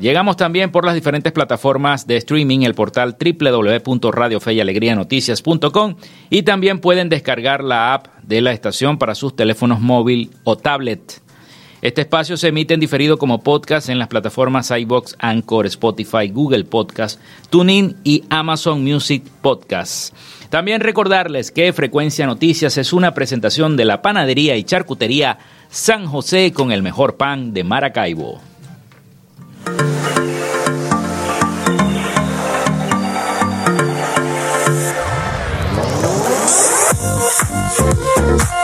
Llegamos también por las diferentes plataformas de streaming, el portal www.radiofeyalegrianoticias.com y también pueden descargar la app de la estación para sus teléfonos móvil o tablet. Este espacio se emite en diferido como podcast en las plataformas iBox, Anchor, Spotify, Google Podcast, TuneIn y Amazon Music Podcasts. También recordarles que Frecuencia Noticias es una presentación de la panadería y charcutería San José con el mejor pan de Maracaibo. Thank you.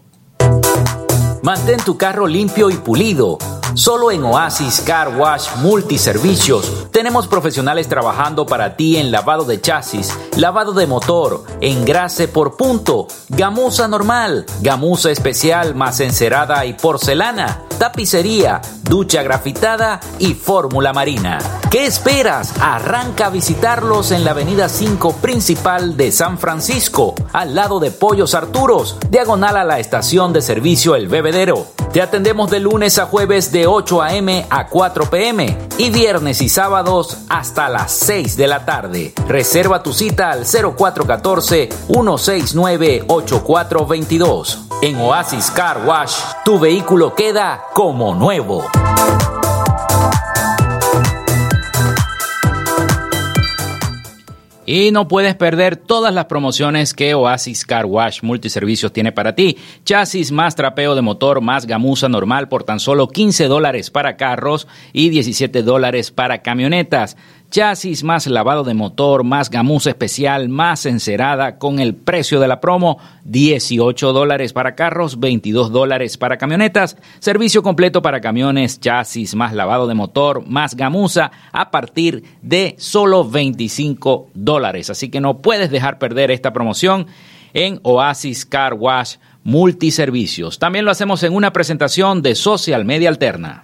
Mantén tu carro limpio y pulido. Solo en Oasis Car Wash Multiservicios tenemos profesionales trabajando para ti en lavado de chasis, lavado de motor, engrase por punto, gamuza normal, gamuza especial más encerada y porcelana, tapicería, ducha grafitada y fórmula marina. ¿Qué esperas? Arranca a visitarlos en la avenida 5 principal de San Francisco, al lado de Pollos Arturos, diagonal a la estación de servicio El Te atendemos de lunes a jueves de 8 a.m. a 4 p.m. y viernes y sábados hasta las 6 de la tarde. Reserva tu cita al 0414-169-8422. En Oasis Car Wash, tu vehículo queda como nuevo. Y no puedes perder todas las promociones que Oasis Car Wash Multiservicios tiene para ti. Chasis más trapeo de motor más gamuza normal por tan solo 15 dólares para carros y 17 dólares para camionetas chasis más lavado de motor, más gamuza especial, más encerada con el precio de la promo, 18 dólares para carros, 22 dólares para camionetas, servicio completo para camiones, chasis más lavado de motor, más gamuza a partir de solo 25 dólares. Así que no puedes dejar perder esta promoción en Oasis Car Wash Multiservicios. También lo hacemos en una presentación de Social Media Alterna.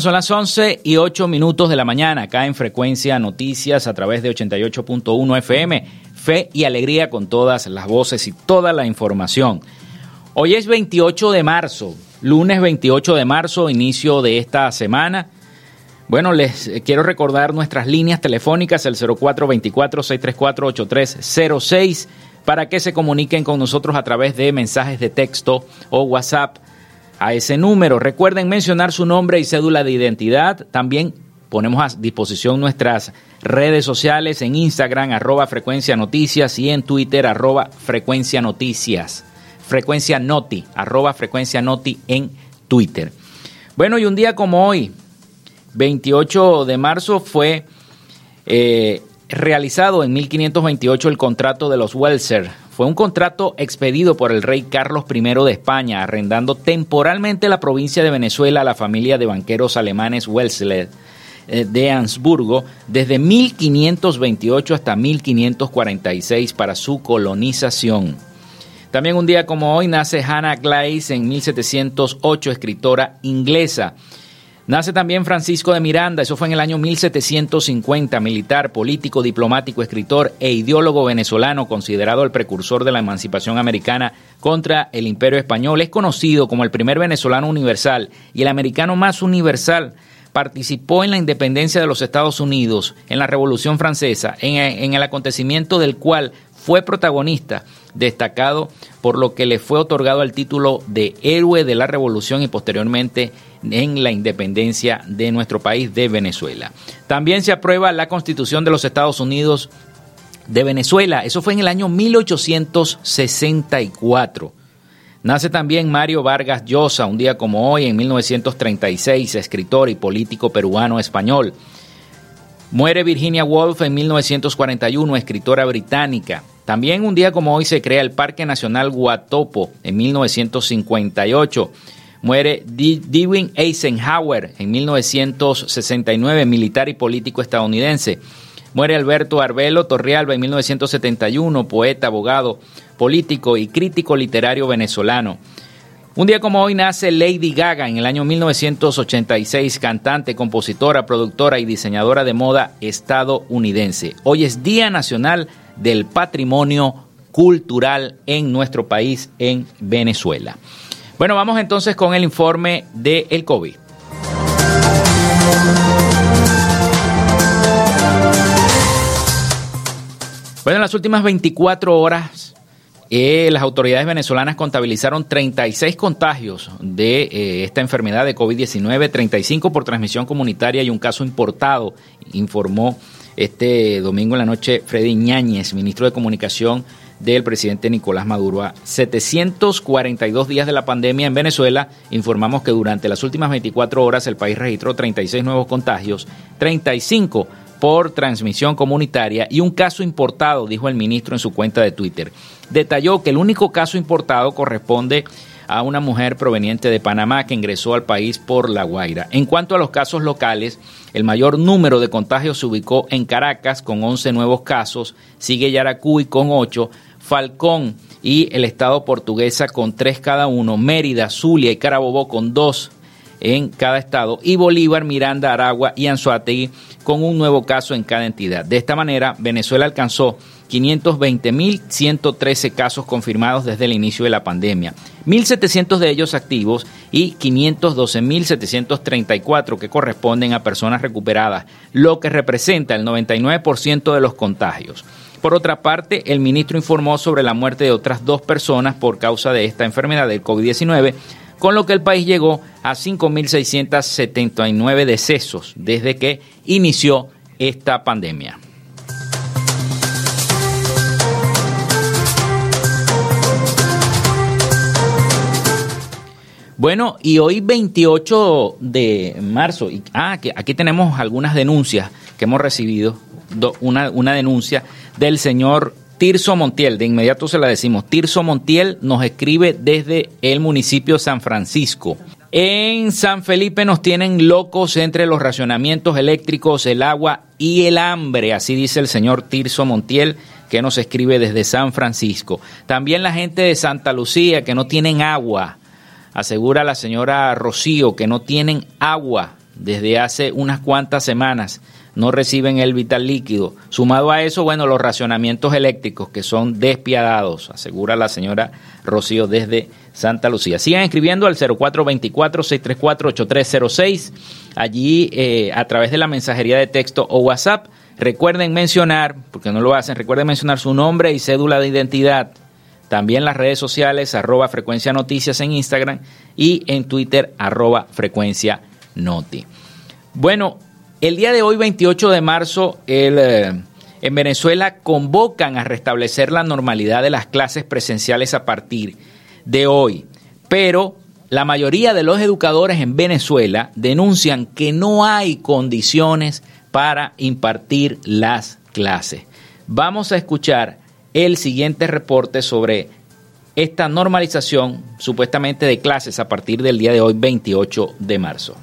Son las 11 y 8 minutos de la mañana, acá en Frecuencia Noticias a través de 88.1 FM. Fe y alegría con todas las voces y toda la información. Hoy es 28 de marzo, lunes 28 de marzo, inicio de esta semana. Bueno, les quiero recordar nuestras líneas telefónicas, el 0424-634-8306, para que se comuniquen con nosotros a través de mensajes de texto o WhatsApp a ese número. Recuerden mencionar su nombre y cédula de identidad. También ponemos a disposición nuestras redes sociales en Instagram, arroba frecuencia noticias y en Twitter, arroba frecuencia noticias. Frecuencia noti, arroba frecuencia noti en Twitter. Bueno, y un día como hoy, 28 de marzo, fue eh, realizado en 1528 el contrato de los Welser. Fue un contrato expedido por el rey Carlos I de España, arrendando temporalmente la provincia de Venezuela a la familia de banqueros alemanes Welser eh, de Ansburgo desde 1528 hasta 1546 para su colonización. También un día como hoy nace Hannah Glaze en 1708, escritora inglesa. Nace también Francisco de Miranda, eso fue en el año 1750, militar, político, diplomático, escritor e ideólogo venezolano, considerado el precursor de la emancipación americana contra el imperio español. Es conocido como el primer venezolano universal y el americano más universal. Participó en la independencia de los Estados Unidos, en la Revolución Francesa, en, el acontecimiento del cual fue protagonista, destacado por lo que le fue otorgado el título de héroe de la revolución y posteriormente en la independencia de nuestro país de Venezuela. También se aprueba la constitución de los Estados Unidos de Venezuela, eso fue en el año 1864. Nace también Mario Vargas Llosa, un día como hoy, en 1936, escritor y político peruano español. Muere Virginia Woolf en 1941, escritora británica. También un día como hoy se crea el Parque Nacional Guatopo en 1958. Muere Dewey Eisenhower en 1969, militar y político estadounidense. Muere Alberto Arbelo Torrealba en 1971, poeta, abogado, político y crítico literario venezolano. Un día como hoy nace Lady Gaga en el año 1986, cantante, compositora, productora y diseñadora de moda estadounidense. Hoy es Día Nacional del Patrimonio Cultural en nuestro país, en Venezuela. Bueno, vamos entonces con el informe del el COVID. Bueno, en las últimas 24 horas eh, las autoridades venezolanas contabilizaron 36 contagios de eh, esta enfermedad de COVID-19, 35 por transmisión comunitaria y un caso importado, informó este domingo en la noche Freddy Ñáñez, ministro de Comunicación del presidente Nicolás Maduro. A 742 días de la pandemia en Venezuela, informamos que durante las últimas 24 horas el país registró 36 nuevos contagios, 35 por transmisión comunitaria y un caso importado, dijo el ministro en su cuenta de Twitter. Detalló que el único caso importado corresponde a una mujer proveniente de Panamá que ingresó al país por La Guaira. En cuanto a los casos locales, el mayor número de contagios se ubicó en Caracas con 11 nuevos casos, sigue Yaracuy con 8, Falcón y el estado portuguesa con 3 cada uno, Mérida, Zulia y Carabobo con 2 en cada estado y Bolívar, Miranda, Aragua y Anzuategui con un nuevo caso en cada entidad. De esta manera, Venezuela alcanzó 520.113 casos confirmados desde el inicio de la pandemia, 1.700 de ellos activos y 512.734 que corresponden a personas recuperadas, lo que representa el 99% de los contagios. Por otra parte, el ministro informó sobre la muerte de otras dos personas por causa de esta enfermedad del COVID-19, con lo que el país llegó a 5.679 decesos desde que inició esta pandemia. Bueno, y hoy 28 de marzo, y, ah, aquí tenemos algunas denuncias que hemos recibido, una, una denuncia del señor Tirso Montiel, de inmediato se la decimos. Tirso Montiel nos escribe desde el municipio San Francisco. En San Felipe nos tienen locos entre los racionamientos eléctricos, el agua y el hambre, así dice el señor Tirso Montiel, que nos escribe desde San Francisco. También la gente de Santa Lucía, que no tienen agua, asegura la señora Rocío, que no tienen agua desde hace unas cuantas semanas no reciben el vital líquido. Sumado a eso, bueno, los racionamientos eléctricos que son despiadados, asegura la señora Rocío desde Santa Lucía. Sigan escribiendo al 0424-634-8306, allí eh, a través de la mensajería de texto o WhatsApp. Recuerden mencionar, porque no lo hacen, recuerden mencionar su nombre y cédula de identidad. También las redes sociales, arroba frecuencia noticias en Instagram y en Twitter, arroba frecuencia noti. Bueno, el día de hoy, 28 de marzo, eh, en Venezuela convocan a restablecer la normalidad de las clases presenciales a partir de hoy, pero la mayoría de los educadores en Venezuela denuncian que no hay condiciones para impartir las clases. Vamos a escuchar el siguiente reporte sobre esta normalización supuestamente de clases a partir del día de hoy, 28 de marzo.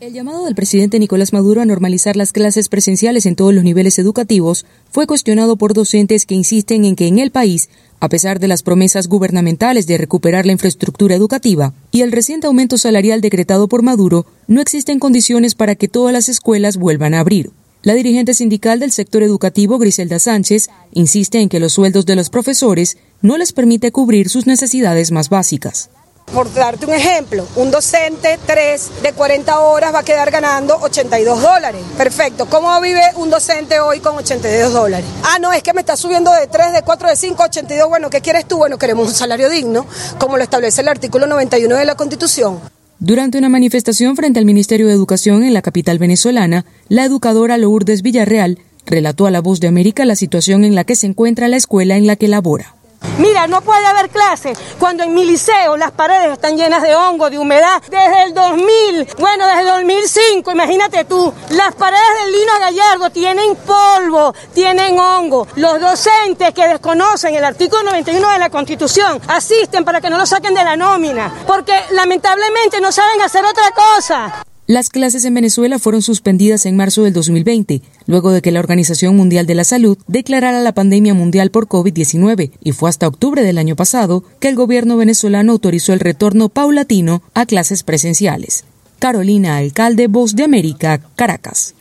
El llamado del presidente Nicolás Maduro a normalizar las clases presenciales en todos los niveles educativos fue cuestionado por docentes que insisten en que en el país, a pesar de las promesas gubernamentales de recuperar la infraestructura educativa y el reciente aumento salarial decretado por Maduro, no existen condiciones para que todas las escuelas vuelvan a abrir. La dirigente sindical del sector educativo, Griselda Sánchez, insiste en que los sueldos de los profesores no les permite cubrir sus necesidades más básicas. Por darte un ejemplo, un docente 3 de 40 horas va a quedar ganando 82 dólares. Perfecto. ¿Cómo vive un docente hoy con 82 dólares? Ah, no, es que me está subiendo de 3, de 4, de 5, 82. Bueno, ¿qué quieres tú? Bueno, queremos un salario digno, como lo establece el artículo 91 de la Constitución. Durante una manifestación frente al Ministerio de Educación en la capital venezolana, la educadora Lourdes Villarreal relató a La Voz de América la situación en la que se encuentra la escuela en la que labora. Mira, no puede haber clases cuando en mi liceo las paredes están llenas de hongo, de humedad. Desde el 2000, bueno, desde el 2005, imagínate tú, las paredes del Lino Gallardo tienen polvo, tienen hongo. Los docentes que desconocen el artículo 91 de la Constitución asisten para que no lo saquen de la nómina, porque lamentablemente no saben hacer otra cosa. Las clases en Venezuela fueron suspendidas en marzo del 2020, luego de que la Organización Mundial de la Salud declarara la pandemia mundial por COVID-19, y fue hasta octubre del año pasado que el gobierno venezolano autorizó el retorno paulatino a clases presenciales. Carolina Alcalde, Voz de América, Caracas.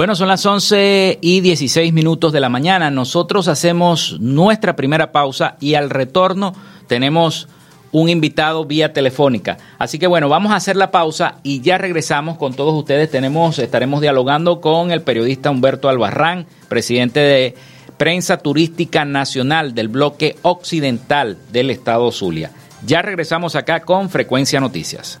Bueno, son las 11 y 16 minutos de la mañana. Nosotros hacemos nuestra primera pausa y al retorno tenemos un invitado vía telefónica. Así que bueno, vamos a hacer la pausa y ya regresamos con todos ustedes. Tenemos, estaremos dialogando con el periodista Humberto Albarrán, presidente de Prensa Turística Nacional del bloque occidental del estado Zulia. Ya regresamos acá con Frecuencia Noticias.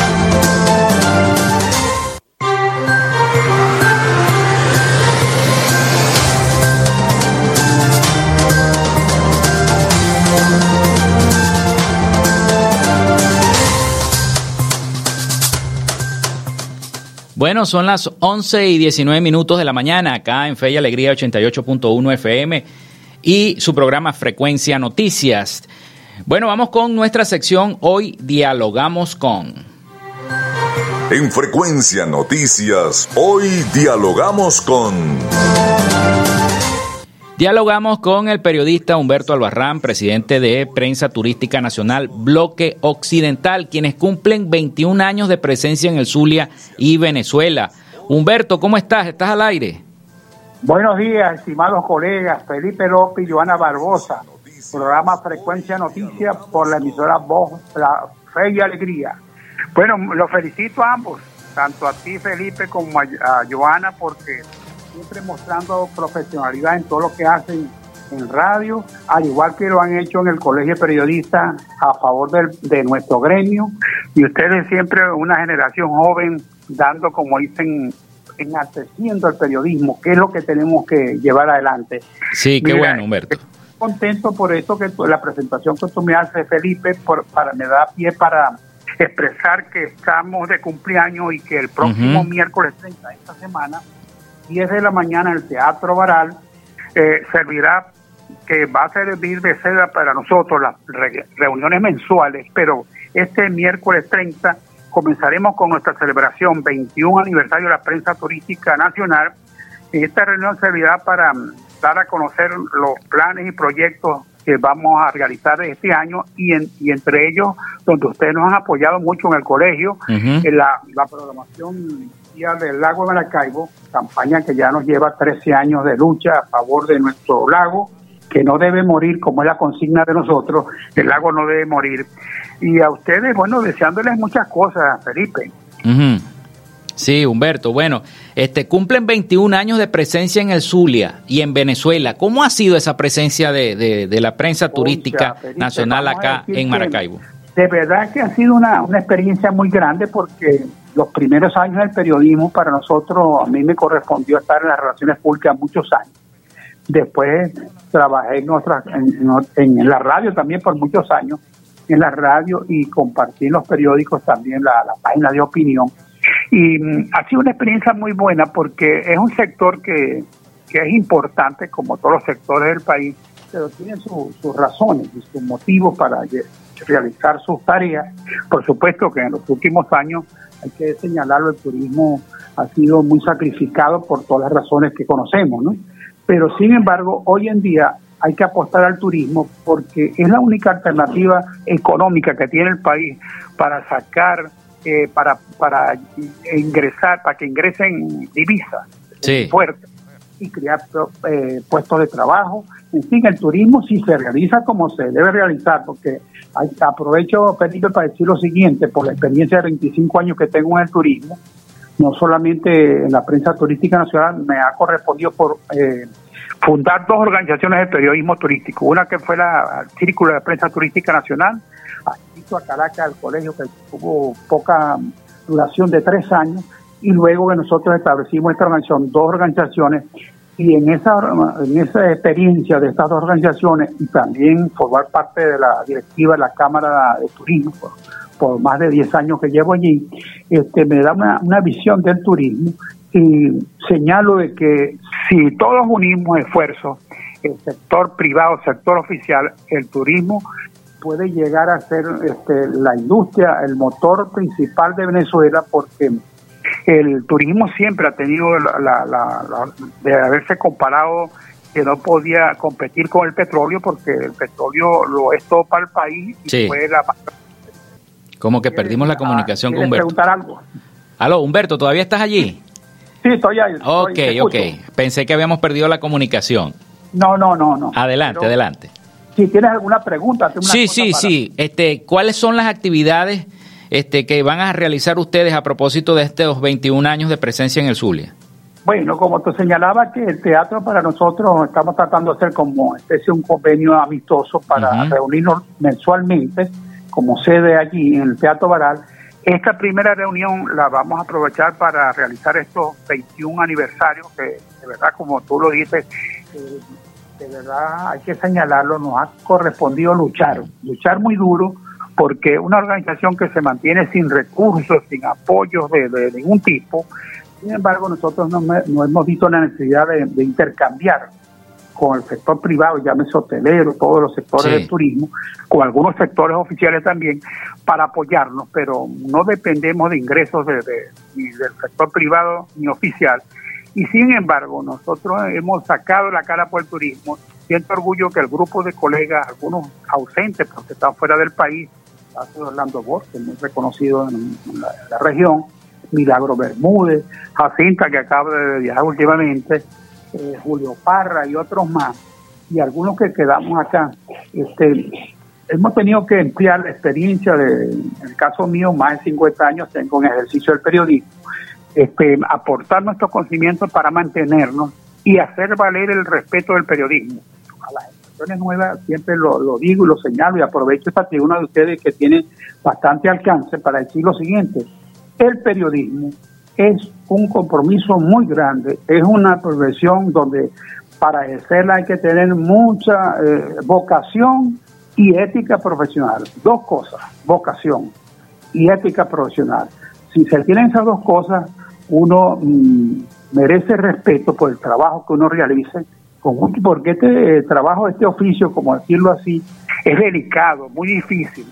Bueno, son las 11 y 19 minutos de la mañana acá en Fe y Alegría 88.1 FM y su programa Frecuencia Noticias. Bueno, vamos con nuestra sección Hoy Dialogamos con. En Frecuencia Noticias, hoy dialogamos con... Dialogamos con el periodista Humberto Albarrán, presidente de Prensa Turística Nacional Bloque Occidental, quienes cumplen 21 años de presencia en el Zulia y Venezuela. Humberto, ¿cómo estás? ¿Estás al aire? Buenos días, estimados colegas, Felipe López y Joana Barbosa. Programa Frecuencia Noticias por la emisora Voz, la Fe y Alegría. Bueno, los felicito a ambos, tanto a ti, Felipe, como a, a Joana, porque siempre mostrando profesionalidad en todo lo que hacen en radio, al igual que lo han hecho en el Colegio de Periodistas a favor de nuestro gremio. Y ustedes siempre una generación joven dando, como dicen, enalteciendo el periodismo, que es lo que tenemos que llevar adelante. Sí, qué bueno, Humberto. Contento por esto que la presentación que tú me haces, Felipe, por, para me da pie para expresar que estamos de cumpleaños y que el próximo miércoles 30 esta semana 10 de la mañana en el Teatro Baral, eh, servirá que va a servir de seda para nosotros las reuniones mensuales, pero este miércoles 30 comenzaremos con nuestra celebración 21 aniversario de la prensa turística nacional. Esta reunión servirá para mm, dar a conocer los planes y proyectos que vamos a realizar este año y, y entre ellos donde ustedes nos han apoyado mucho en el colegio, en la, la programación Del Lago de Maracaibo, campaña que ya nos lleva 13 años de lucha a favor de nuestro lago, que no debe morir, como es la consigna de nosotros, el lago no debe morir. Y a ustedes, bueno, deseándoles muchas cosas, Felipe. Sí, Humberto. Bueno, este cumplen 21 años de presencia en el Zulia y en Venezuela. ¿Cómo ha sido esa presencia de, la prensa turística nacional acá en Maracaibo? De verdad que ha sido una, una experiencia muy grande porque los primeros años del periodismo para nosotros, a mí me correspondió estar en las relaciones públicas muchos años. Después trabajé en, en, la radio también por muchos años, en la radio y compartí en los periódicos también la, la página de opinión. Y mm, ha sido una experiencia muy buena porque es un sector que, que es importante, como todos los sectores del país, pero tiene sus razones y sus motivos para realizar sus tareas. Por supuesto que en los últimos años, hay que señalarlo, el turismo ha sido muy sacrificado por todas las razones que conocemos, ¿no? Pero sin embargo, hoy en día hay que apostar al turismo porque es la única alternativa económica que tiene el país para sacar, eh, para, para ingresar, para que ingresen divisas fuertes y crear eh, puestos de trabajo. En fin, el turismo si se realiza como se debe realizar, porque aprovecho, Felipe, para decir lo siguiente, por la experiencia de 25 años que tengo en el turismo, no solamente en la prensa turística nacional, me ha correspondido por eh, fundar dos organizaciones de periodismo turístico. Una que fue la Círculo de Prensa Turística Nacional, a Caracas, al colegio que tuvo poca duración de tres años, y luego que nosotros establecimos esta organización, dos organizaciones, y en esa, en esa experiencia de estas dos organizaciones y también formar parte de la directiva de la Cámara de Turismo, por, más de 10 años que llevo allí, este, me da una, una visión del turismo y señalo de que si todos unimos esfuerzos, el sector privado, el sector oficial, el turismo puede llegar a ser este, la industria, el motor principal de Venezuela, porque el turismo siempre ha tenido la, de haberse comparado que no podía competir con el petróleo porque el petróleo lo es todo para el país y fue la como que perdimos la comunicación con Humberto. preguntar algo? Aló, Humberto, ¿todavía estás allí? Sí, estoy ahí. Ok, ok. Pensé que habíamos perdido la comunicación. No, no, no, no. Adelante, adelante. Si tienes alguna pregunta. sí, sí, sí. Este, ¿Cuáles son las actividades este, que van a realizar ustedes a propósito de estos 21 años de presencia en el Zulia? Bueno, como te señalaba que el teatro para nosotros estamos tratando de hacer como especie un convenio amistoso para reunirnos mensualmente como sede allí en el Teatro Baral. Esta primera reunión la vamos a aprovechar para realizar estos 21 aniversarios que de verdad, como tú lo dices, eh, de verdad hay que señalarlo, nos ha correspondido luchar, luchar muy duro porque una organización que se mantiene sin recursos, sin apoyos de, ningún tipo, sin embargo nosotros no, hemos visto la necesidad de, intercambiar con el sector privado, llámese hotelero, todos los sectores del turismo, con algunos sectores oficiales también, para apoyarnos, pero no dependemos de ingresos de, ni del sector privado ni oficial. Y sin embargo, nosotros hemos sacado la cara por el turismo. Siento orgullo que el grupo de colegas, algunos ausentes porque están fuera del país, caso de Orlando Borges, muy reconocido en, la, región, Milagro Bermúdez, Jacinta, que acaba de viajar últimamente, eh, Julio Parra y otros más, y algunos que quedamos acá. Este, hemos tenido que emplear la experiencia de, en el caso mío, más de 50 años tengo en ejercicio del periodismo, este, aportar nuestros conocimientos para mantenernos y hacer valer el respeto del periodismo nuevas, siempre lo, digo y lo señalo y aprovecho esta tribuna de ustedes que tiene bastante alcance para decir lo siguiente. El periodismo es un compromiso muy grande, es una profesión donde para ejercerla hay que tener mucha eh, vocación y ética profesional. Dos cosas, vocación y ética profesional. Si se tienen esas dos cosas, uno mm, merece respeto por el trabajo que uno realice porque este eh, trabajo, este oficio, como decirlo así, es delicado, muy difícil,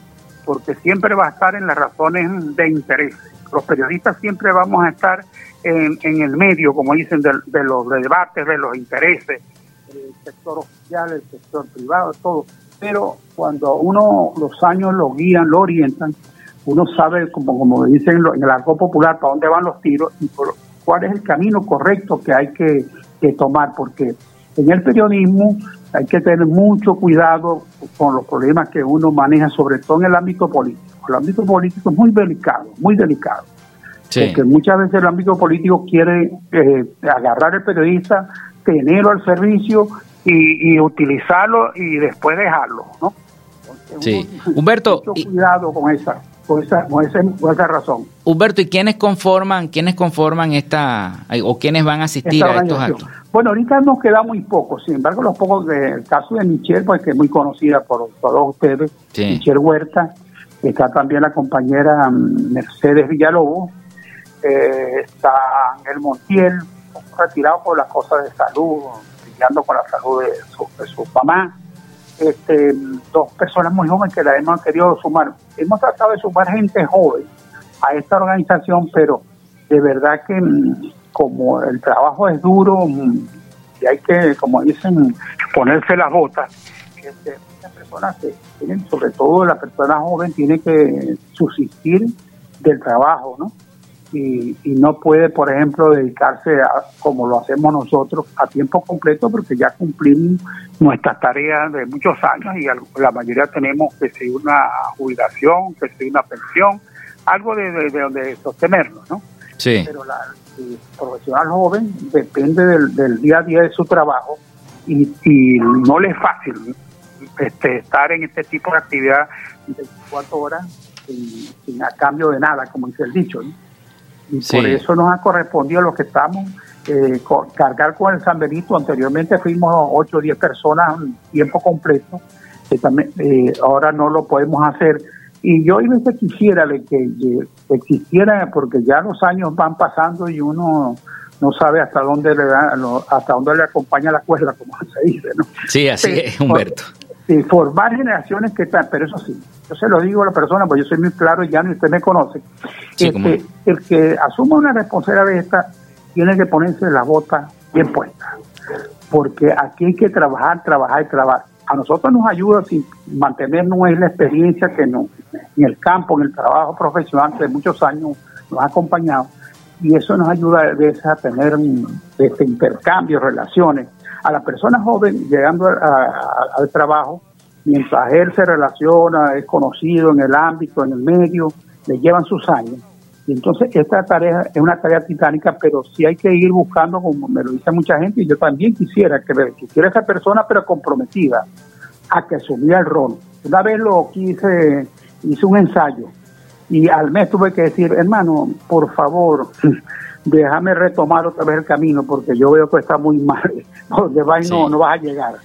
porque siempre va a estar en las razones de interés. Los periodistas siempre vamos a estar en, el medio, como dicen, de, los debates, de los intereses, el sector oficial, el sector privado, todo. Pero cuando uno los años lo guían, lo orientan, uno sabe, como, como dicen en el arco popular, para dónde van los tiros y cuál es el camino correcto que hay que tomar, porque en el periodismo hay que tener mucho cuidado con los problemas que uno maneja, sobre todo en el ámbito político. El ámbito político es muy delicado, muy delicado. Porque muchas veces el ámbito político quiere eh, agarrar al periodista, tenerlo al servicio y, utilizarlo y después dejarlo, ¿no? sí. Humberto. Mucho cuidado con esa, con esa, razón. Humberto, ¿y quiénes conforman, quiénes conforman esta, o quiénes van a asistir a estos actos? Bueno, ahorita nos queda muy pocos, sin embargo, los pocos del caso de Michelle, pues que es muy conocida por todos ustedes, Michelle Huerta, está también la compañera mm, Mercedes Villalobos, eh, está Ángel Montiel, retirado por las cosas de salud, brillando con la salud de su, de su mamá, este, dos personas muy jóvenes que la hemos querido sumar. Hemos tratado de sumar gente joven a esta organización, pero de verdad que mm, como el trabajo es duro mm, y hay que, como dicen, ponerse las botas, este, muchas personas que tienen, sobre todo la persona joven, tiene que subsistir del trabajo, ¿no? Y, no puede, por ejemplo, dedicarse a, como lo hacemos nosotros a tiempo completo porque ya cumplimos nuestras tareas de muchos años y la mayoría tenemos que seguir una jubilación, que seguir una pensión, algo de, donde sostenernos, ¿no? Sí. Pero la, el profesional joven depende del, día a día de su trabajo y, no le es fácil este, estar en este tipo de actividad 24 horas sin, sin a cambio de nada, como dice el dicho, ¿no? Y por eso nos ha correspondido a los que estamos eh, cargar con el San Benito. Anteriormente fuimos 8 o 10 personas tiempo completo, que también, eh, ahora no lo podemos hacer. Y yo a quisiera que, existiera, porque ya los años van pasando y uno no sabe hasta dónde le da, hasta dónde le acompaña la cuerda, como se dice, ¿no? Sí, así es, Humberto. Sí, formar generaciones que están, pero eso sí, yo se lo digo a la persona, porque yo soy muy claro y ya y usted me conoce. este, el que asuma una responsabilidad de esta tiene que ponerse la bota bien puesta, porque aquí hay que trabajar, trabajar y trabajar. A nosotros nos ayuda si mantenernos en la experiencia que no, en el campo, en el trabajo profesional de muchos años nos ha acompañado y eso nos ayuda a veces a tener este intercambio, relaciones. A la persona joven llegando al trabajo, mientras él se relaciona, es conocido en el ámbito, en el medio, le llevan sus años. Y entonces esta tarea es una tarea titánica, pero sí hay que ir buscando, como me lo dice mucha gente, y yo también quisiera que quisiera esa persona, pero comprometida a que asumiera el rol. Una vez lo quise, hice un ensayo y al mes tuve que decir, hermano, por favor, déjame retomar otra vez el camino porque yo veo que está muy mal, donde va y no, no vas a llegar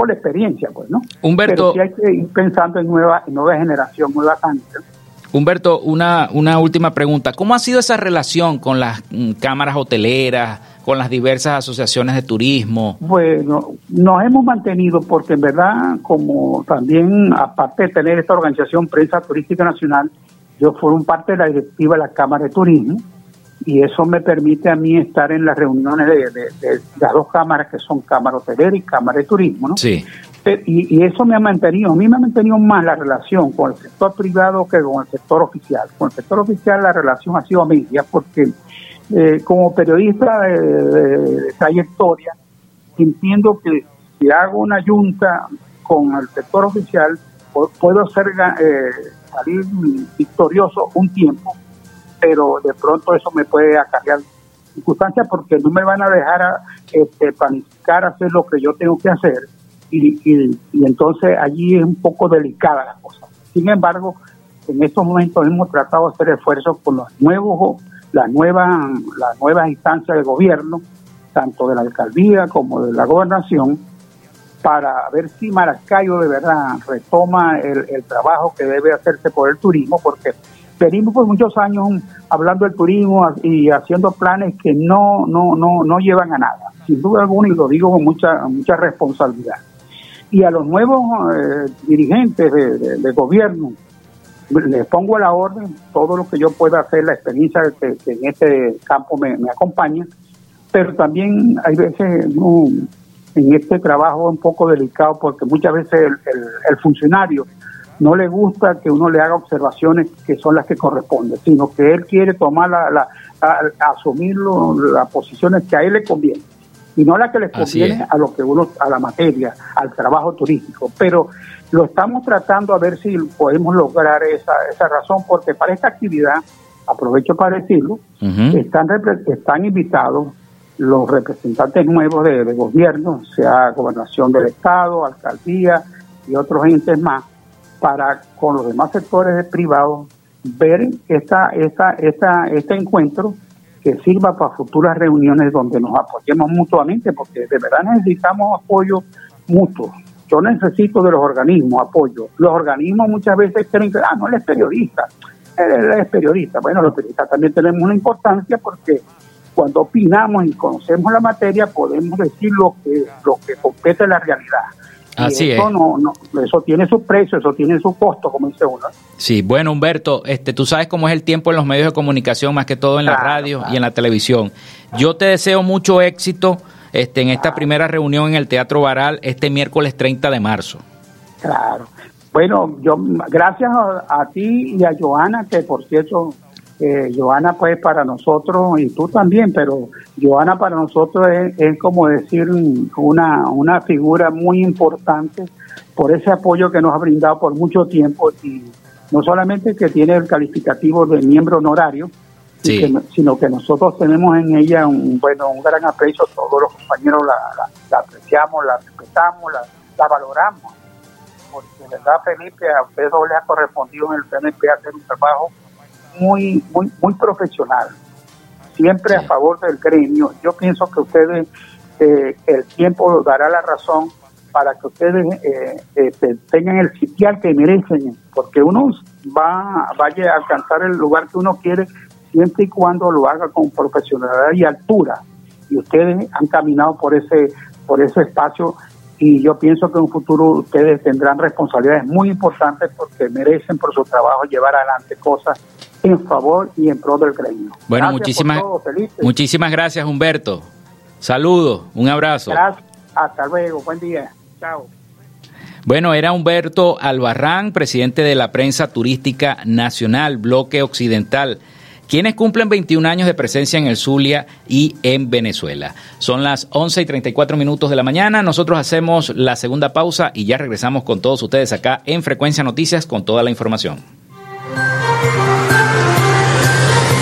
por la experiencia, pues, ¿no? Humberto. Pero sí hay que ir pensando en nueva, nueva generación, nueva gente. Humberto, una, una última pregunta. ¿Cómo ha sido esa relación con las mm, cámaras hoteleras, con las diversas asociaciones de turismo? Bueno, nos hemos mantenido porque en verdad, como también, aparte de tener esta organización Prensa Turística Nacional, yo formo parte de la directiva de la Cámara de Turismo y eso me permite a mí estar en las reuniones de, las dos cámaras que son Cámara Hotelera y Cámara de Turismo, ¿no? Sí. Eh, y, eso me ha mantenido, a mí me ha mantenido más la relación con el sector privado que con el sector oficial. Con el sector oficial la relación ha sido media porque eh, como periodista de, trayectoria entiendo que si hago una junta con el sector oficial puedo ser, eh, salir victorioso un tiempo pero de pronto eso me puede acarrear circunstancias porque no me van a dejar a, este, planificar hacer lo que yo tengo que hacer y, y, entonces allí es un poco delicada la cosa. Sin embargo, en estos momentos hemos tratado de hacer esfuerzos con los nuevos, las nuevas, las nuevas instancias de gobierno, tanto de la alcaldía como de la gobernación, para ver si Maracayo de verdad retoma el, el trabajo que debe hacerse por el turismo, porque venimos por muchos años hablando del turismo y haciendo planes que no, no, no, no llevan a nada, sin duda alguna, y lo digo con mucha, mucha responsabilidad. Y a los nuevos eh, dirigentes de, gobierno, les pongo a la orden todo lo que yo pueda hacer, la experiencia que, en este campo me, acompaña, pero también hay veces en este trabajo un poco delicado porque muchas veces el funcionario no le gusta que uno le haga observaciones que son las que corresponden, sino que él quiere tomar la, la asumir las posiciones que a él le conviene y no las que le conviene a lo que uno a la materia, al trabajo turístico, pero lo estamos tratando a ver si podemos lograr esa, esa razón porque para esta actividad, aprovecho para decirlo, están están invitados los representantes nuevos de, de gobierno, sea gobernación del estado, alcaldía y otros entes más para con los demás sectores privados ver esta, esta, esta, este encuentro que sirva para futuras reuniones donde nos apoyemos mutuamente, porque de verdad necesitamos apoyo mutuo. Yo necesito de los organismos apoyo. Los organismos muchas veces creen que, ah, no, él es periodista, él es periodista. Bueno, los periodistas también tenemos una importancia porque cuando opinamos y conocemos la materia podemos decir lo que, lo que compete la realidad. Así eso No, no, eso tiene su precio, eso tiene su costo, como dice uno. Sí, bueno, Humberto, este, tú sabes cómo es el tiempo en los medios de comunicación, más que todo en la radio y en la televisión. Yo te deseo mucho éxito este, en esta primera reunión en el Teatro Baral este miércoles 30 de marzo. Claro. Bueno, yo gracias a, a ti y a Joana, que por cierto eh, Joana pues para nosotros, y tú también, pero Joana para nosotros es, como decir una, una figura muy importante por ese apoyo que nos ha brindado por mucho tiempo y no solamente que tiene el calificativo de miembro honorario, sino que nosotros tenemos en ella un bueno un gran aprecio, todos los compañeros la, apreciamos, la respetamos, la, la valoramos, porque de verdad Felipe, a usted le ha correspondido en el PNP hacer un trabajo muy, muy, muy profesional, siempre a favor del gremio. Yo pienso que ustedes, eh, el tiempo dará la razón para que ustedes eh, eh, tengan el sitial que merecen, porque uno va vaya a alcanzar el lugar que uno quiere siempre y cuando lo haga con profesionalidad y altura. Y ustedes han caminado por ese por ese espacio y yo pienso que en un futuro ustedes tendrán responsabilidades muy importantes porque merecen por su trabajo llevar adelante cosas en favor y en pro del gremio. Bueno, muchísimas, muchísimas gracias, Humberto. Saludos, un abrazo. Gracias, hasta luego, buen día, chao. Bueno, era Humberto Albarrán, presidente de la prensa turística nacional, bloque occidental, quienes cumplen 21 años de presencia en el Zulia y en Venezuela. Son las 11 y 34 minutos de la mañana. Nosotros hacemos la segunda pausa y ya regresamos con todos ustedes acá en Frecuencia Noticias con toda la información.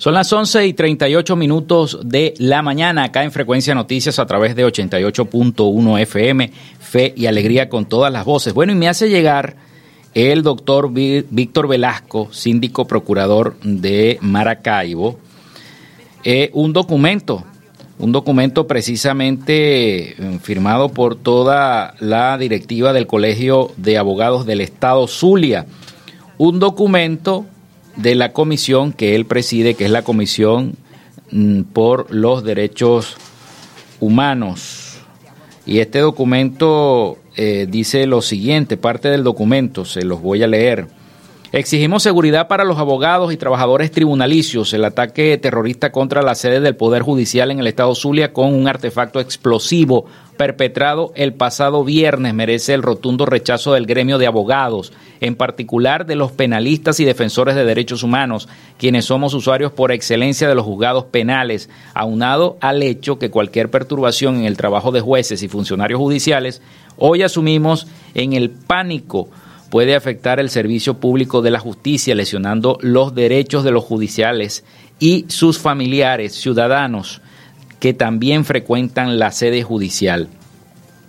Son las 11 y 38 minutos de la mañana acá en Frecuencia Noticias a través de 88.1 FM, Fe y Alegría con todas las voces. Bueno, y me hace llegar el doctor Víctor Velasco, síndico procurador de Maracaibo, eh, un documento, un documento precisamente eh, firmado por toda la directiva del Colegio de Abogados del Estado Zulia, un documento de la comisión que él preside, que es la Comisión mm, por los Derechos Humanos. Y este documento eh, dice lo siguiente, parte del documento, se los voy a leer. Exigimos seguridad para los abogados y trabajadores tribunalicios. El ataque terrorista contra la sede del Poder Judicial en el estado Zulia con un artefacto explosivo perpetrado el pasado viernes merece el rotundo rechazo del gremio de abogados, en particular de los penalistas y defensores de derechos humanos, quienes somos usuarios por excelencia de los juzgados penales, aunado al hecho que cualquier perturbación en el trabajo de jueces y funcionarios judiciales, hoy asumimos en el pánico puede afectar el servicio público de la justicia, lesionando los derechos de los judiciales y sus familiares, ciudadanos, que también frecuentan la sede judicial.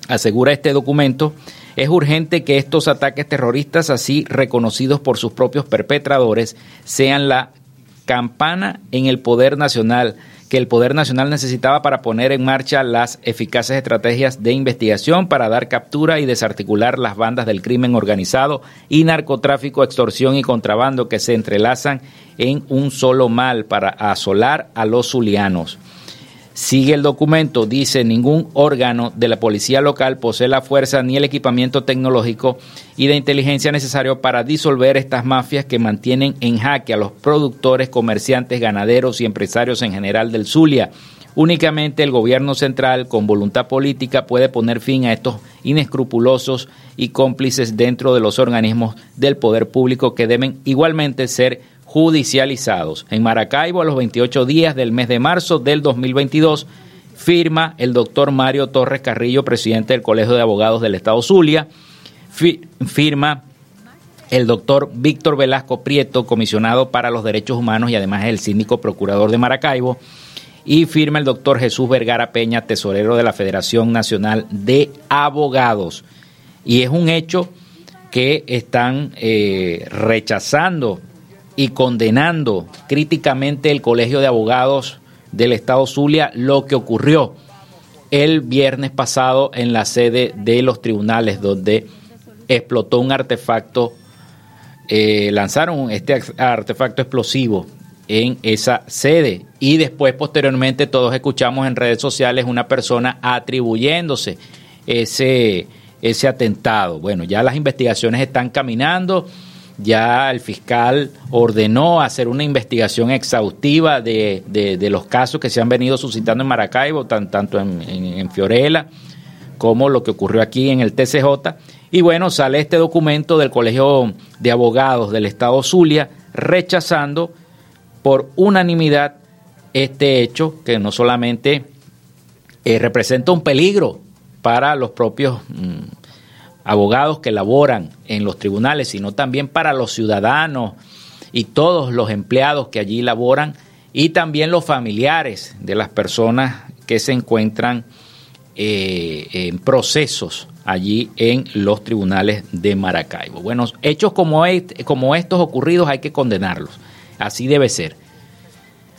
Asegura este documento, es urgente que estos ataques terroristas, así reconocidos por sus propios perpetradores, sean la campana en el poder nacional que el Poder Nacional necesitaba para poner en marcha las eficaces estrategias de investigación para dar captura y desarticular las bandas del crimen organizado y narcotráfico, extorsión y contrabando que se entrelazan en un solo mal para asolar a los zulianos. Sigue el documento, dice, ningún órgano de la policía local posee la fuerza ni el equipamiento tecnológico y de inteligencia necesario para disolver estas mafias que mantienen en jaque a los productores, comerciantes, ganaderos y empresarios en general del Zulia. Únicamente el gobierno central, con voluntad política, puede poner fin a estos inescrupulosos y cómplices dentro de los organismos del poder público que deben igualmente ser judicializados. En Maracaibo, a los 28 días del mes de marzo del 2022, firma el doctor Mario Torres Carrillo, presidente del Colegio de Abogados del Estado Zulia, firma el doctor Víctor Velasco Prieto, comisionado para los derechos humanos y además el síndico procurador de Maracaibo, y firma el doctor Jesús Vergara Peña, tesorero de la Federación Nacional de Abogados. Y es un hecho que están eh, rechazando y condenando críticamente el Colegio de Abogados del Estado Zulia lo que ocurrió el viernes pasado en la sede de los tribunales donde explotó un artefacto, eh, lanzaron este artefacto explosivo en esa sede y después posteriormente todos escuchamos en redes sociales una persona atribuyéndose ese, ese atentado. Bueno, ya las investigaciones están caminando ya el fiscal ordenó hacer una investigación exhaustiva de, de, los casos que se han venido suscitando en Maracaibo, tanto en, en, Fiorella como lo que ocurrió aquí en el TCJ. Y bueno, sale este documento del Colegio de Abogados del Estado Zulia rechazando por unanimidad este hecho que no solamente eh, representa un peligro para los propios mm, abogados que laboran en los tribunales, sino también para los ciudadanos y todos los empleados que allí laboran y también los familiares de las personas que se encuentran eh, en procesos allí en los tribunales de Maracaibo. Bueno, hechos como, como estos ocurridos hay que condenarlos, así debe ser.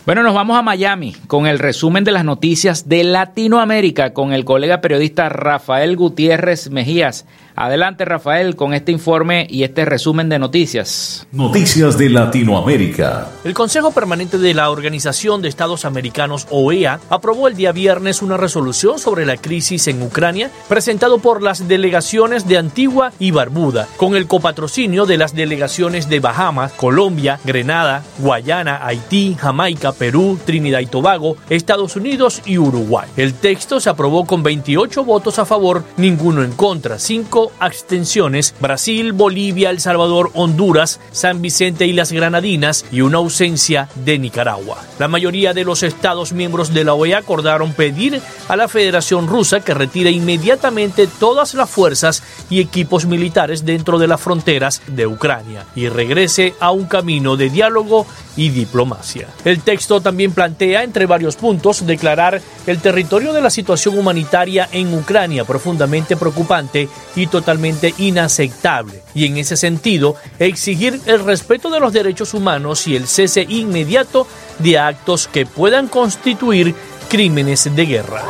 Bueno, nos vamos a Miami con el resumen de las noticias de Latinoamérica con el colega periodista Rafael Gutiérrez Mejías. Adelante Rafael con este informe y este resumen de noticias. Noticias de Latinoamérica. El Consejo Permanente de la Organización de Estados Americanos, OEA, aprobó el día viernes una resolución sobre la crisis en Ucrania, presentado por las delegaciones de Antigua y Barbuda, con el copatrocinio de las delegaciones de Bahamas, Colombia, Grenada, Guayana, Haití, Jamaica, Perú, Trinidad y Tobago, Estados Unidos y Uruguay. El texto se aprobó con 28 votos a favor, ninguno en contra, 5 abstenciones, Brasil, Bolivia, El Salvador, Honduras, San Vicente y las Granadinas y una ausencia de Nicaragua. La mayoría de los estados miembros de la OEA acordaron pedir a la Federación Rusa que retire inmediatamente todas las fuerzas y equipos militares dentro de las fronteras de Ucrania y regrese a un camino de diálogo y diplomacia. El texto también plantea, entre varios puntos, declarar el territorio de la situación humanitaria en Ucrania profundamente preocupante y totalmente inaceptable, y en ese sentido exigir el respeto de los derechos humanos y el cese inmediato de actos que puedan constituir crímenes de guerra.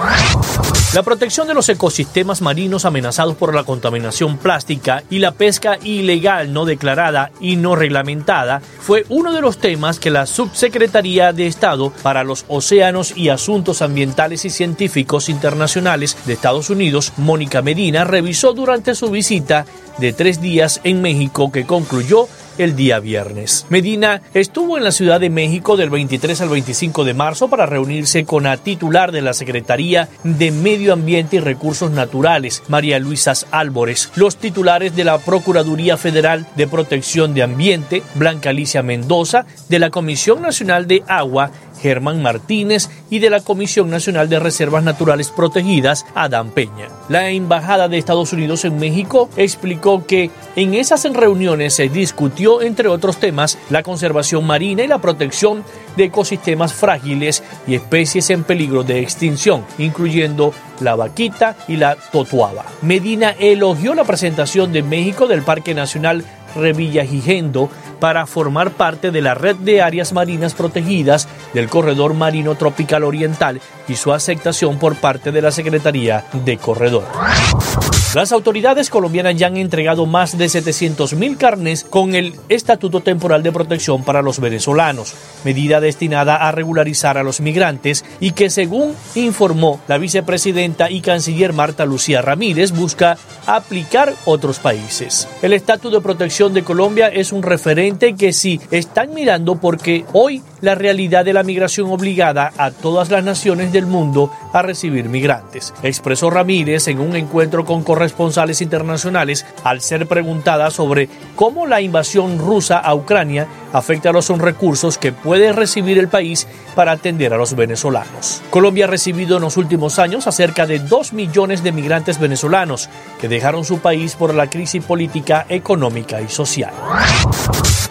La protección de los ecosistemas marinos amenazados por la contaminación plástica y la pesca ilegal no declarada y no reglamentada fue uno de los temas que la Subsecretaría de Estado para los Océanos y Asuntos Ambientales y Científicos Internacionales de Estados Unidos, Mónica Medina, revisó durante su visita de tres días en México que concluyó el día viernes. Medina estuvo en la Ciudad de México del 23 al 25 de marzo para reunirse con la titular de la Secretaría de Medio Ambiente y Recursos Naturales, María Luisa Álvarez, los titulares de la Procuraduría Federal de Protección de Ambiente, Blanca Alicia Mendoza, de la Comisión Nacional de Agua Germán Martínez y de la Comisión Nacional de Reservas Naturales Protegidas, Adán Peña. La Embajada de Estados Unidos en México explicó que en esas reuniones se discutió, entre otros temas, la conservación marina y la protección de ecosistemas frágiles y especies en peligro de extinción, incluyendo la vaquita y la totuaba. Medina elogió la presentación de México del Parque Nacional Revillagigendo para formar parte de la red de áreas marinas protegidas del Corredor Marino Tropical Oriental y su aceptación por parte de la Secretaría de Corredor. Las autoridades colombianas ya han entregado más de 700 mil carnes con el Estatuto Temporal de Protección para los venezolanos, medida destinada a regularizar a los migrantes y que según informó la vicepresidenta y canciller Marta Lucía Ramírez busca aplicar otros países. El Estatuto de Protección de Colombia es un referente que si están mirando porque hoy la realidad de la migración obligada a todas las naciones del mundo a recibir migrantes, expresó Ramírez en un encuentro con corresponsales internacionales al ser preguntada sobre cómo la invasión rusa a Ucrania afecta a los recursos que puede recibir el país para atender a los venezolanos. Colombia ha recibido en los últimos años a cerca de 2 millones de migrantes venezolanos que dejaron su país por la crisis política, económica y social.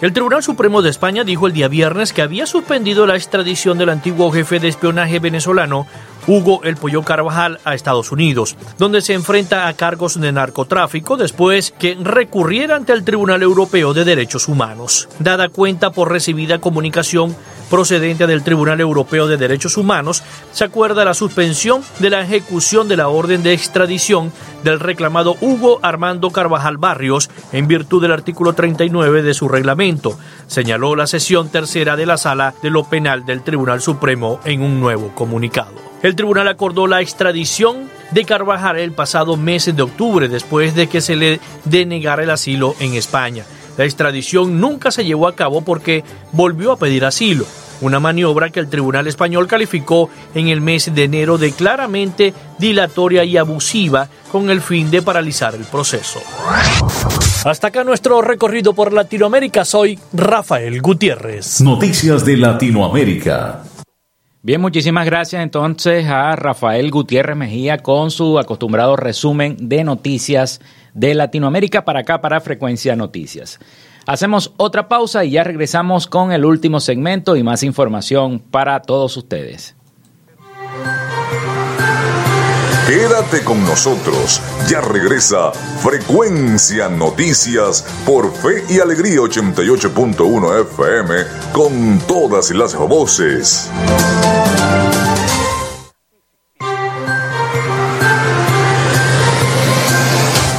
El Tribunal Supremo de España dijo el día viernes que había suspendido la extradición del antiguo jefe de espionaje venezolano Hugo El Pollo Carvajal a Estados Unidos, donde se enfrenta a cargos de narcotráfico después que recurriera ante el Tribunal Europeo de Derechos Humanos. Dada cuenta por recibida comunicación procedente del Tribunal Europeo de Derechos Humanos, se acuerda la suspensión de la ejecución de la orden de extradición del reclamado Hugo Armando Carvajal Barrios en virtud del artículo 39 de su reglamento, señaló la sesión tercera de la Sala de lo Penal del Tribunal Supremo en un nuevo comunicado. El tribunal acordó la extradición de Carvajal el pasado mes de octubre después de que se le denegara el asilo en España. La extradición nunca se llevó a cabo porque volvió a pedir asilo una maniobra que el Tribunal Español calificó en el mes de enero de claramente dilatoria y abusiva con el fin de paralizar el proceso. Hasta acá nuestro recorrido por Latinoamérica. Soy Rafael Gutiérrez. Noticias de Latinoamérica. Bien, muchísimas gracias entonces a Rafael Gutiérrez Mejía con su acostumbrado resumen de noticias de Latinoamérica para acá, para Frecuencia Noticias. Hacemos otra pausa y ya regresamos con el último segmento y más información para todos ustedes. Quédate con nosotros, ya regresa Frecuencia Noticias por Fe y Alegría 88.1 FM con todas las voces.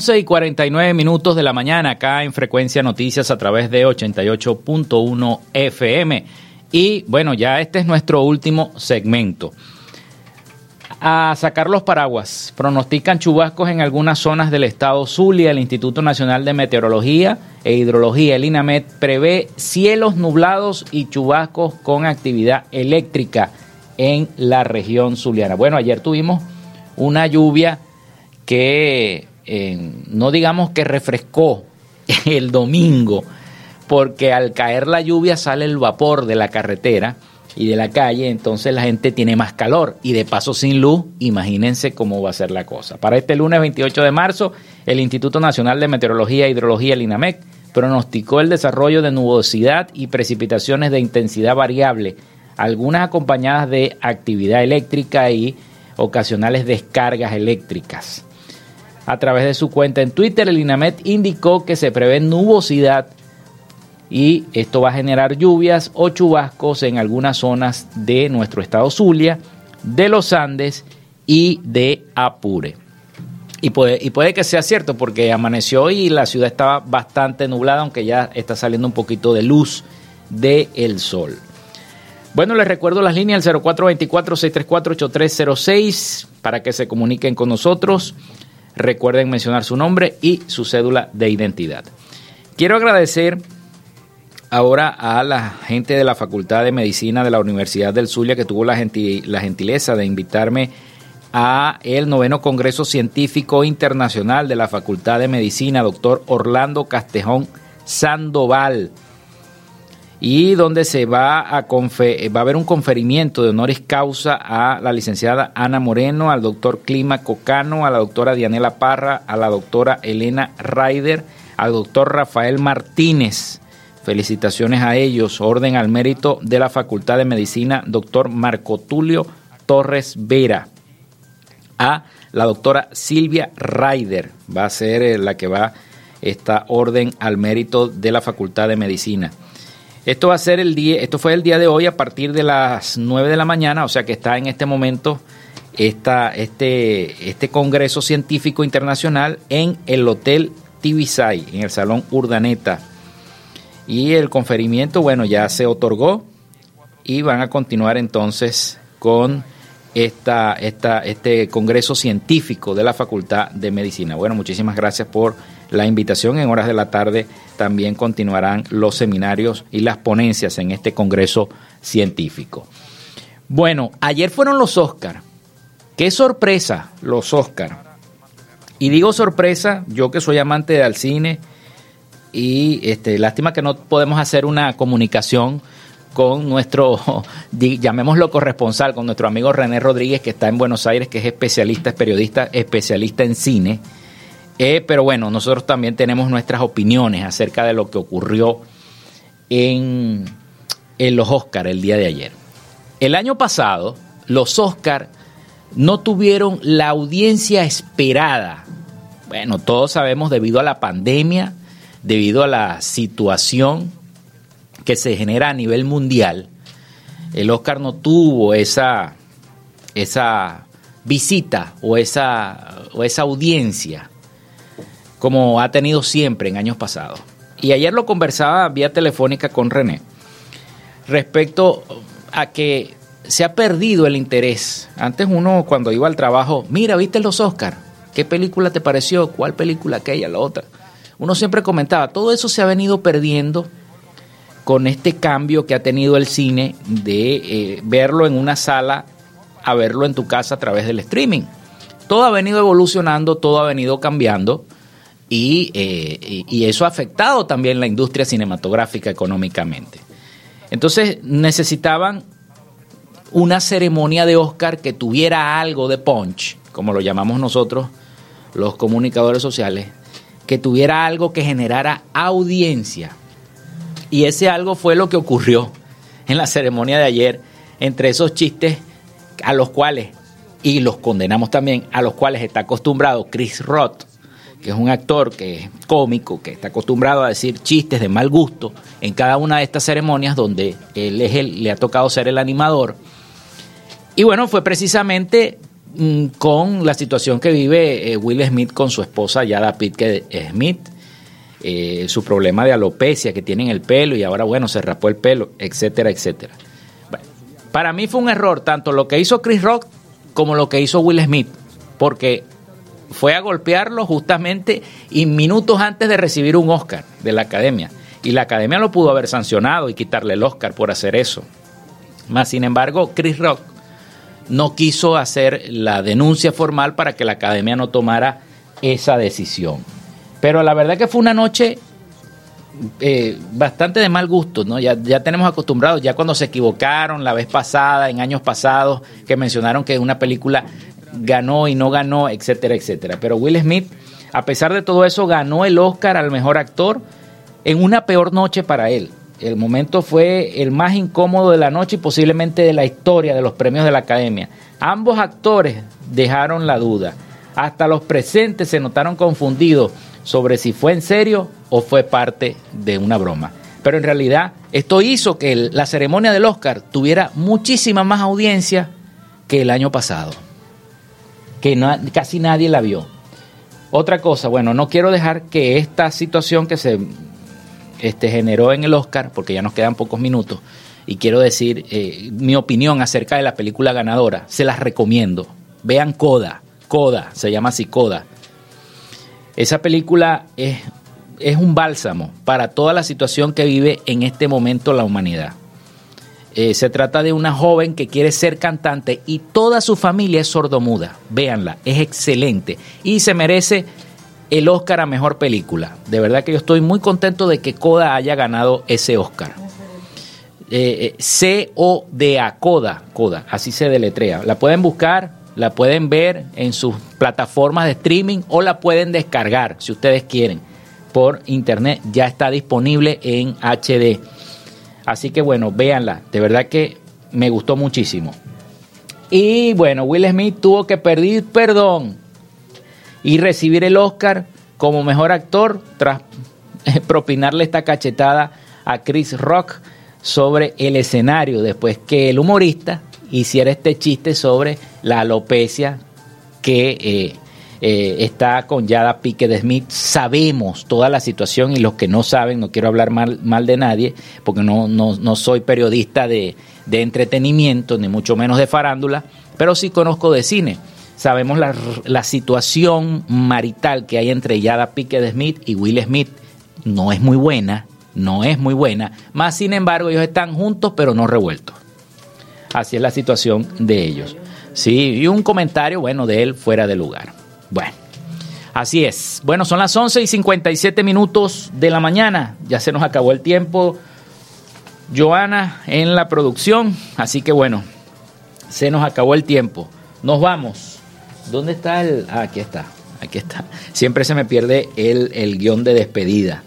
11 y 49 minutos de la mañana acá en Frecuencia Noticias a través de 88.1 FM. Y bueno, ya este es nuestro último segmento. A sacar los paraguas. Pronostican chubascos en algunas zonas del estado Zulia. El Instituto Nacional de Meteorología e Hidrología, el INAMET, prevé cielos nublados y chubascos con actividad eléctrica en la región zuliana. Bueno, ayer tuvimos una lluvia que no digamos que refrescó el domingo, porque al caer la lluvia sale el vapor de la carretera y de la calle, entonces la gente tiene más calor y de paso sin luz, imagínense cómo va a ser la cosa. Para este lunes 28 de marzo, el Instituto Nacional de Meteorología e Hidrología, el INAMEC, pronosticó el desarrollo de nubosidad y precipitaciones de intensidad variable, algunas acompañadas de actividad eléctrica y ocasionales descargas eléctricas. A través de su cuenta en Twitter, el INAMET indicó que se prevé nubosidad y esto va a generar lluvias o chubascos en algunas zonas de nuestro estado Zulia, de los Andes y de Apure. Y puede, y puede que sea cierto porque amaneció y la ciudad estaba bastante nublada, aunque ya está saliendo un poquito de luz del sol. Bueno, les recuerdo las líneas al 0424-634-8306 para que se comuniquen con nosotros. Recuerden mencionar su nombre y su cédula de identidad. Quiero agradecer ahora a la gente de la Facultad de Medicina de la Universidad del Zulia que tuvo la, la gentileza de invitarme a el noveno Congreso Científico Internacional de la Facultad de Medicina, doctor Orlando Castejón Sandoval, y donde se va a, va a haber un conferimiento de honores causa a la licenciada Ana Moreno, al doctor Clima Cocano, a la doctora Dianela Parra, a la doctora Elena Ryder, al doctor Rafael Martínez. Felicitaciones a ellos. Orden al mérito de la Facultad de Medicina, doctor Marco Tulio Torres Vera a la doctora Silvia Ryder. Va a ser eh, la que va esta orden al mérito de la Facultad de Medicina. Esto va a ser el día, esto fue el día de hoy a partir de las 9 de la mañana, o sea que está en este momento este, este Congreso Científico Internacional en el Hotel Tibisay, en el Salón Urdaneta. Y el conferimiento, bueno, ya se otorgó y van a continuar entonces con esta, esta, este Congreso Científico de la Facultad de Medicina. Bueno, muchísimas gracias por la invitación. En horas de la tarde también continuarán los seminarios y las ponencias en este Congreso Científico. Bueno, ayer fueron los Oscar. Qué sorpresa los Oscar. Y digo sorpresa, yo que soy amante del cine y este, lástima que no podemos hacer una comunicación con nuestro, llamémoslo corresponsal, con nuestro amigo René Rodríguez, que está en Buenos Aires, que es especialista, es periodista, especialista en cine. Eh, pero bueno, nosotros también tenemos nuestras opiniones acerca de lo que ocurrió en, en los Oscars el día de ayer. El año pasado, los Oscars no tuvieron la audiencia esperada. Bueno, todos sabemos debido a la pandemia, debido a la situación que se genera a nivel mundial, el Oscar no tuvo esa, esa visita o esa, o esa audiencia como ha tenido siempre en años pasados. Y ayer lo conversaba vía telefónica con René respecto a que se ha perdido el interés. Antes uno cuando iba al trabajo, mira, ¿viste los Oscars? ¿Qué película te pareció? ¿Cuál película aquella, la otra? Uno siempre comentaba, todo eso se ha venido perdiendo con este cambio que ha tenido el cine de eh, verlo en una sala a verlo en tu casa a través del streaming. Todo ha venido evolucionando, todo ha venido cambiando y, eh, y eso ha afectado también la industria cinematográfica económicamente. Entonces necesitaban una ceremonia de Oscar que tuviera algo de punch, como lo llamamos nosotros los comunicadores sociales, que tuviera algo que generara audiencia. Y ese algo fue lo que ocurrió en la ceremonia de ayer entre esos chistes a los cuales, y los condenamos también, a los cuales está acostumbrado Chris Roth, que es un actor que es cómico, que está acostumbrado a decir chistes de mal gusto en cada una de estas ceremonias donde él es le ha tocado ser el animador. Y bueno, fue precisamente mm, con la situación que vive eh, Will Smith con su esposa Yada Pitkett Smith, eh, su problema de alopecia que tiene en el pelo y ahora, bueno, se rapó el pelo, etcétera, etcétera. para mí fue un error tanto lo que hizo Chris Rock como lo que hizo Will Smith, porque fue a golpearlo justamente y minutos antes de recibir un Oscar de la academia. Y la academia lo pudo haber sancionado y quitarle el Oscar por hacer eso. Más sin embargo, Chris Rock no quiso hacer la denuncia formal para que la academia no tomara esa decisión. Pero la verdad que fue una noche eh, bastante de mal gusto, ¿no? Ya, ya tenemos acostumbrados, ya cuando se equivocaron la vez pasada, en años pasados, que mencionaron que una película ganó y no ganó, etcétera, etcétera. Pero Will Smith A pesar de todo eso, ganó el Oscar al mejor actor en una peor noche para él. El momento fue el más incómodo de la noche y posiblemente de la historia de los premios de la Academia. Ambos actores dejaron la duda. Hasta los presentes se notaron confundidos sobre si fue en serio o fue parte de una broma. Pero en realidad esto hizo que la ceremonia del Oscar tuviera muchísima más audiencia que el año pasado, que casi nadie la vio. Otra cosa, bueno, no quiero dejar que esta situación que se este, generó en el Oscar, porque ya nos quedan pocos minutos, y quiero decir eh, mi opinión acerca de la película ganadora, se las recomiendo. Vean Coda, Coda, se llama así Coda. Esa película es, es un bálsamo para toda la situación que vive en este momento la humanidad. Eh, se trata de una joven que quiere ser cantante y toda su familia es sordomuda. Véanla, es excelente y se merece el Oscar a mejor película. De verdad que yo estoy muy contento de que Coda haya ganado ese Oscar. Eh, eh, C-O-D-A, Coda, Coda, así se deletrea. La pueden buscar, la pueden ver en sus plataformas de streaming o la pueden descargar si ustedes quieren por internet. Ya está disponible en HD. Así que bueno, véanla. De verdad que me gustó muchísimo. Y bueno, Will Smith tuvo que pedir perdón y recibir el Oscar como mejor actor tras propinarle esta cachetada a Chris Rock sobre el escenario después que el humorista hiciera este chiste sobre la alopecia que eh, eh, está con Yada Pique Smith. Sabemos toda la situación y los que no saben, no quiero hablar mal, mal de nadie, porque no, no, soy periodista de, de, entretenimiento, ni mucho menos de farándula, pero sí conozco de cine. Sabemos la, la situación marital que hay entre Yada Pique Smith y Will Smith. No es muy buena, no es muy buena, más sin embargo ellos están juntos pero no revueltos. Así es la situación de ellos. Sí, y un comentario, bueno, de él fuera de lugar. Bueno, así es. Bueno, son las 11 y 57 minutos de la mañana. Ya se nos acabó el tiempo. Joana en la producción. Así que bueno, se nos acabó el tiempo. Nos vamos. ¿Dónde está el...? Ah, aquí está. Aquí está. Siempre se me pierde el, el guion de despedida.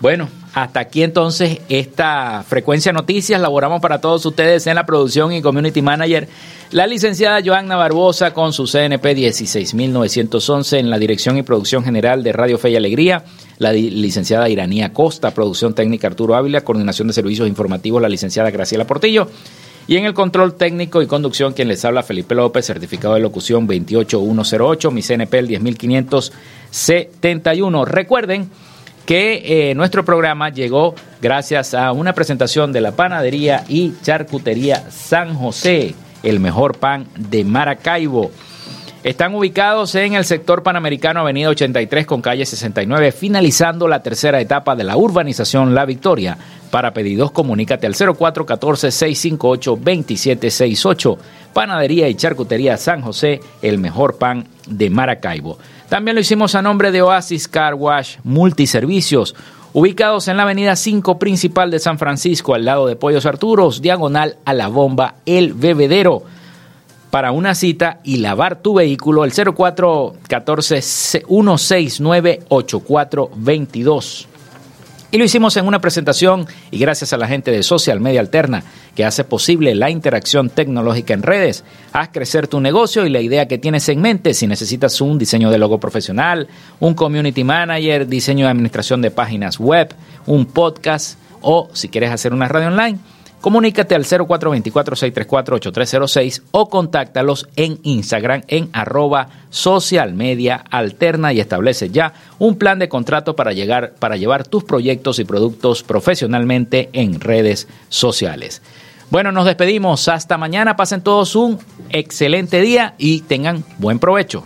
Bueno, hasta aquí entonces esta frecuencia noticias. Laboramos para todos ustedes en la producción y community manager la licenciada Joanna Barbosa con su CNP 16911 en la dirección y producción general de Radio Fe y Alegría. La licenciada Iranía Costa, producción técnica Arturo Ávila, coordinación de servicios informativos la licenciada Graciela Portillo. Y en el control técnico y conducción, quien les habla, Felipe López, certificado de locución 28108, mi CNP el 10571. Recuerden que eh, nuestro programa llegó gracias a una presentación de la panadería y charcutería San José, el mejor pan de Maracaibo. Están ubicados en el sector panamericano, avenida 83 con calle 69, finalizando la tercera etapa de la urbanización La Victoria. Para pedidos, comunícate al 0414-658-2768. Panadería y Charcutería San José, el mejor pan de Maracaibo. También lo hicimos a nombre de Oasis Car Wash Multiservicios, ubicados en la avenida 5 principal de San Francisco, al lado de Pollos Arturos, diagonal a la bomba El Bebedero. Para una cita y lavar tu vehículo, el 0414 169 8422. Y lo hicimos en una presentación y gracias a la gente de Social Media Alterna que hace posible la interacción tecnológica en redes. Haz crecer tu negocio y la idea que tienes en mente. Si necesitas un diseño de logo profesional, un community manager, diseño de administración de páginas web, un podcast o si quieres hacer una radio online Comunícate al 0424-634-8306 o contáctalos en Instagram en arroba social media alterna y establece ya un plan de contrato para, llegar, para llevar tus proyectos y productos profesionalmente en redes sociales. Bueno, nos despedimos. Hasta mañana. Pasen todos un excelente día y tengan buen provecho.